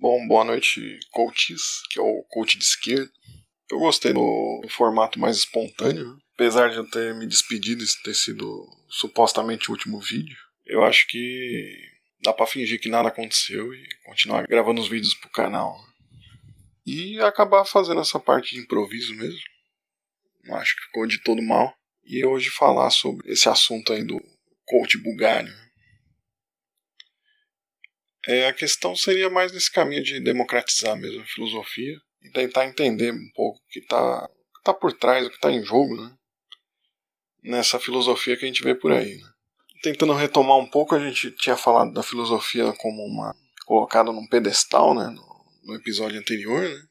Bom, boa noite, coaches, que é o coach de esquerda. Eu gostei do, formato mais espontâneo, apesar de eu ter me despedido e ter sido supostamente o último vídeo. Eu acho que dá para fingir que nada aconteceu e continuar gravando os vídeos pro canal. Né? E acabar fazendo essa parte de improviso mesmo. Não acho que ficou de todo mal. E hoje falar sobre esse assunto aí do coach bugário. É, a questão seria mais nesse caminho de democratizar mesmo a filosofia e tentar entender um pouco o que está tá por trás, o que está em jogo, né? Nessa filosofia que a gente vê por aí. Né? Tentando retomar um pouco, a gente tinha falado da filosofia como uma colocada num pedestal, né? No, no episódio anterior, né?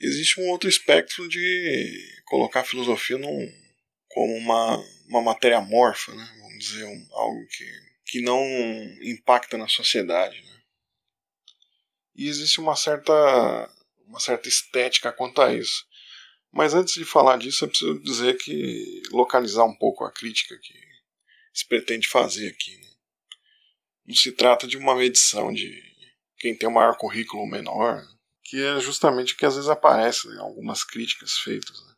Existe um outro espectro de colocar a filosofia num, como uma, uma matéria morfa, né? Vamos dizer, um, algo que que não impacta na sociedade. Né? E existe uma certa, uma certa estética quanto a isso. Mas antes de falar disso, eu preciso dizer que localizar um pouco a crítica que se pretende fazer aqui. Né? Não se trata de uma medição de quem tem o maior currículo ou menor, que é justamente o que às vezes aparece em algumas críticas feitas. Né?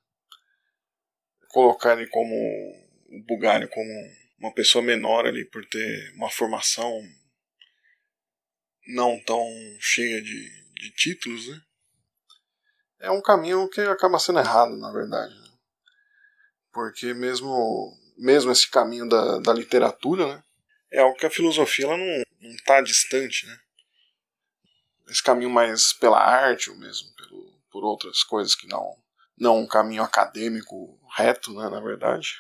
Colocar ele como o Bulgário como uma pessoa menor ali por ter uma formação não tão cheia de, de títulos, né? É um caminho que acaba sendo errado, na verdade. Né? Porque mesmo, mesmo esse caminho da, da literatura, né? É algo que a filosofia ela não, não tá distante, né? Esse caminho mais pela arte ou mesmo pelo, por outras coisas que não, não um caminho acadêmico reto, né, na verdade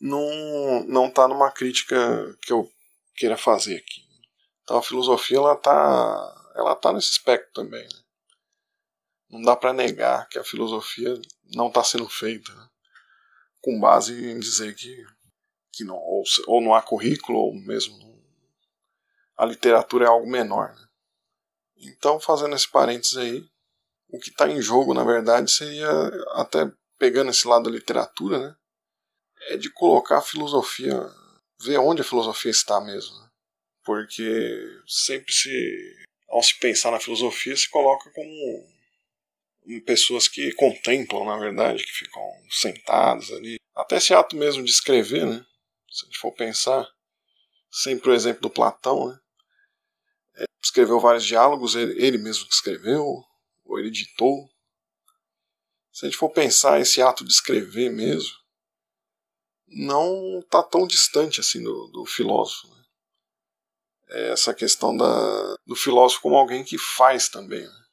não não tá numa crítica que eu queira fazer aqui. Então a filosofia ela tá ela tá nesse aspecto também. Né? Não dá para negar que a filosofia não está sendo feita né? com base em dizer que que não ou, ou não há currículo ou mesmo a literatura é algo menor. Né? Então fazendo esse parênteses aí, o que está em jogo na verdade seria até pegando esse lado da literatura, né? É de colocar a filosofia, ver onde a filosofia está mesmo. Né? Porque sempre se, ao se pensar na filosofia, se coloca como pessoas que contemplam, na verdade, que ficam sentados ali. Até esse ato mesmo de escrever, né? Se a gente for pensar, sempre o exemplo do Platão, né? É, escreveu vários diálogos, ele, ele mesmo que escreveu, ou ele ditou. Se a gente for pensar esse ato de escrever mesmo, não está tão distante assim do, do filósofo. Né? É essa questão da, do filósofo como alguém que faz também. Né?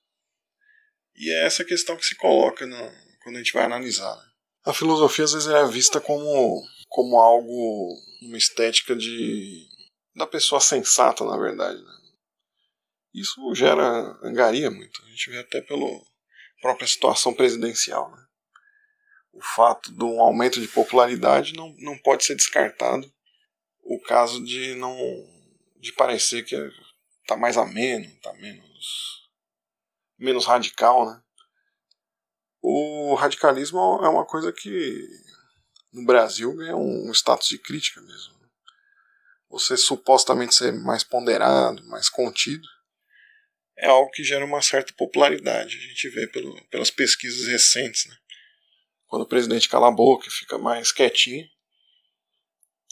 E é essa questão que se coloca no, quando a gente vai analisar. Né? A filosofia às vezes é vista como, como algo, uma estética de da pessoa sensata, na verdade. Né? Isso gera angaria muito. A gente vê até pela própria situação presidencial. Né? O fato um aumento de popularidade não, não pode ser descartado o caso de não de parecer que está mais ameno, está menos menos radical, né? O radicalismo é uma coisa que no Brasil ganha um status de crítica mesmo. Você supostamente ser mais ponderado, mais contido, é algo que gera uma certa popularidade. A gente vê pelo, pelas pesquisas recentes, né? Quando o presidente cala a boca, fica mais quietinho.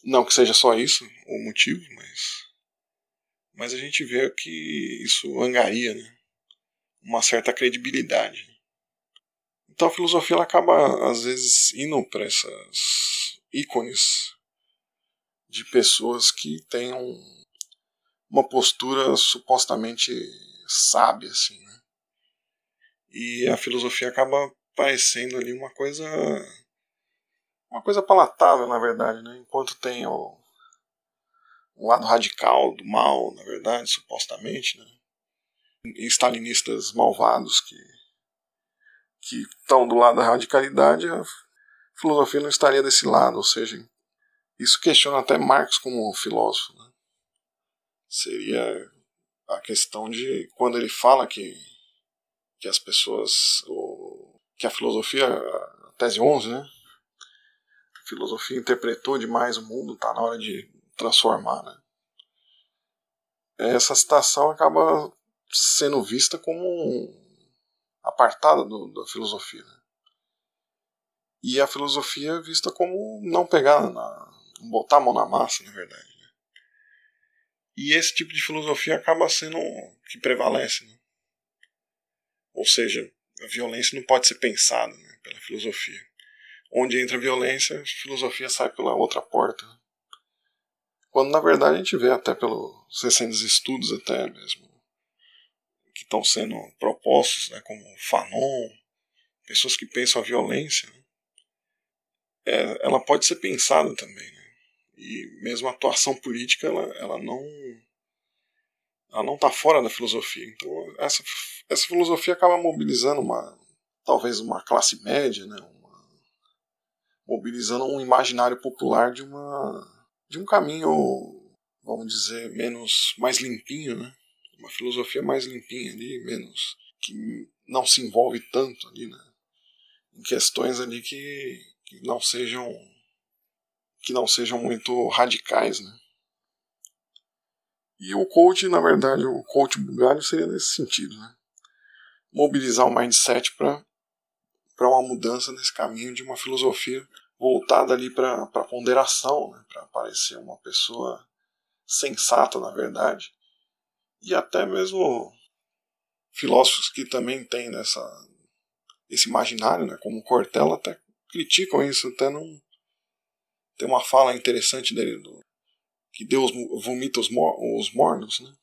Não que seja só isso o motivo, mas mas a gente vê que isso angaria né? uma certa credibilidade. Então a filosofia ela acaba às vezes indo para essas ícones de pessoas que têm um, uma postura supostamente sábia assim, né? E a filosofia acaba parecendo ali uma coisa uma coisa palatável na verdade né enquanto tem o, o lado radical do mal na verdade supostamente né stalinistas malvados que que estão do lado da radicalidade a filosofia não estaria desse lado ou seja isso questiona até Marx como filósofo né? seria a questão de quando ele fala que que as pessoas que a filosofia, a tese 11, né? A filosofia interpretou demais o mundo, está na hora de transformar, né? essa citação acaba sendo vista como apartada do, da filosofia. Né? E a filosofia é vista como não pegar na. botar a mão na massa, na verdade. Né? E esse tipo de filosofia acaba sendo que prevalece. Né? Ou seja, a violência não pode ser pensada né, pela filosofia. Onde entra a violência, a filosofia sai pela outra porta. Quando na verdade a gente vê até pelos recentes estudos até mesmo que estão sendo propostos, né, como Fanon, pessoas que pensam a violência, né, é, ela pode ser pensada também. Né, e mesmo a atuação política, ela, ela não ela não está fora da filosofia. Então essa, essa filosofia acaba mobilizando uma talvez uma classe média, né, uma, mobilizando um imaginário popular de uma de um caminho, vamos dizer, menos mais limpinho, né? Uma filosofia mais limpinha ali, menos que não se envolve tanto ali, né? Em questões ali que, que não sejam que não sejam muito radicais, né? E o coach, na verdade, o coach bugalho seria nesse sentido, né? Mobilizar o mindset para para uma mudança nesse caminho de uma filosofia voltada ali para a ponderação, né, para parecer uma pessoa sensata, na verdade. E até mesmo filósofos que também têm nessa, esse imaginário, né, como Cortella, até criticam isso, até não. Tem uma fala interessante dele do, que Deus vomita os, mor os mornos, né?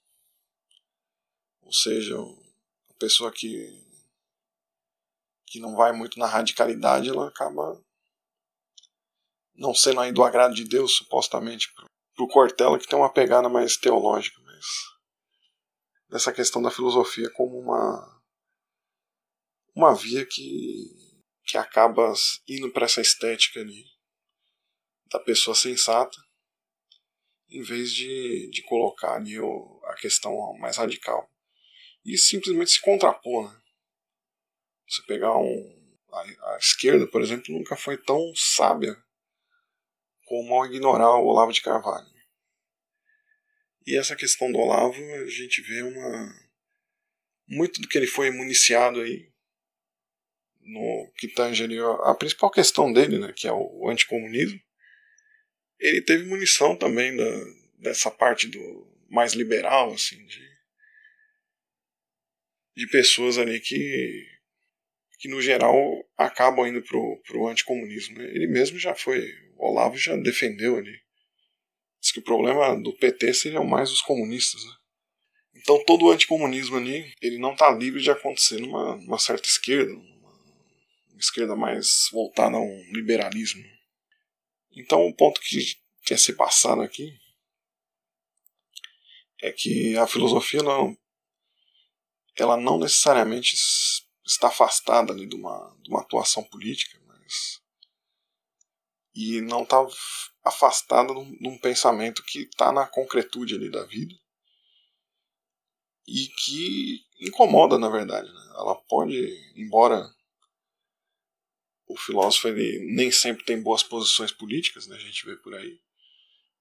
Ou seja, a pessoa que, que não vai muito na radicalidade, ela acaba não sendo aí do agrado de Deus, supostamente, para o Cortella, que tem uma pegada mais teológica, mas dessa questão da filosofia como uma, uma via que, que acaba indo para essa estética ali da pessoa sensata, em vez de, de colocar ali o, a questão mais radical. E simplesmente se contrapor. Né? Você pegar um. A, a esquerda, por exemplo, nunca foi tão sábia como ao ignorar o Olavo de Carvalho. E essa questão do Olavo, a gente vê uma muito do que ele foi municiado aí no que tange ali a principal questão dele, né, que é o anticomunismo. Ele teve munição também da, dessa parte do mais liberal, assim, de, de pessoas ali que que no geral acabam indo pro, pro anticomunismo. Ele mesmo já foi o Olavo já defendeu ali. Diz que o problema do PT seriam mais os comunistas. Né? Então todo o anticomunismo ali, ele não está livre de acontecer numa, numa certa esquerda, uma esquerda mais voltada a um liberalismo. Então o ponto que quer ser passado aqui é que a filosofia não, ela não necessariamente está afastada ali de uma, de uma atuação política, mas e não está afastada de um pensamento que está na concretude ali da vida e que incomoda na verdade. Né? Ela pode, embora o filósofo ele nem sempre tem boas posições políticas, né? a gente vê por aí,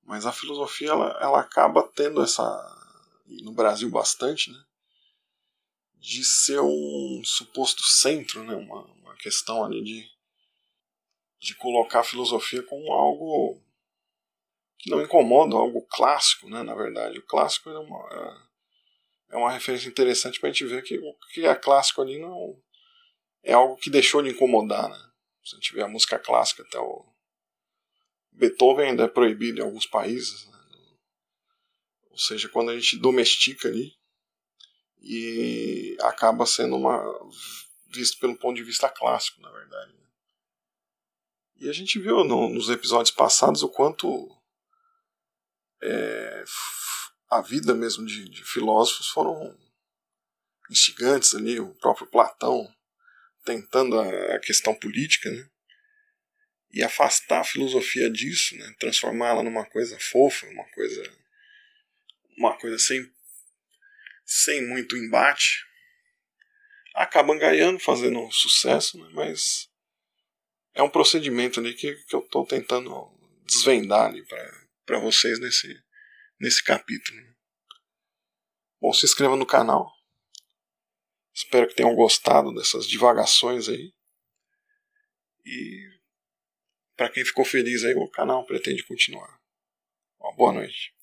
mas a filosofia ela, ela acaba tendo essa, no Brasil bastante, né? de ser um suposto centro, né? uma, uma questão ali de de colocar a filosofia como algo que não incomoda, algo clássico, né, na verdade. O clássico é uma, é uma referência interessante para a gente ver que o que é clássico ali não é algo que deixou de incomodar. Né? Se a gente vê a música clássica até o Beethoven ainda é proibido em alguns países. Né? Ou seja, quando a gente domestica ali e acaba sendo uma visto pelo ponto de vista clássico, na verdade. E a gente viu no, nos episódios passados o quanto é, a vida mesmo de, de, filósofos foram instigantes ali, o próprio Platão tentando a, questão política, né? E afastar a filosofia disso, né? Transformá-la numa coisa fofa, uma coisa uma coisa sem sem muito embate, acabam ganhando, fazendo sucesso, né? mas é um procedimento ali que, que eu estou tentando desvendar para vocês nesse, nesse capítulo. Bom, se inscreva no canal. Espero que tenham gostado dessas divagações aí. E para quem ficou feliz aí, o canal pretende continuar. Uma boa noite.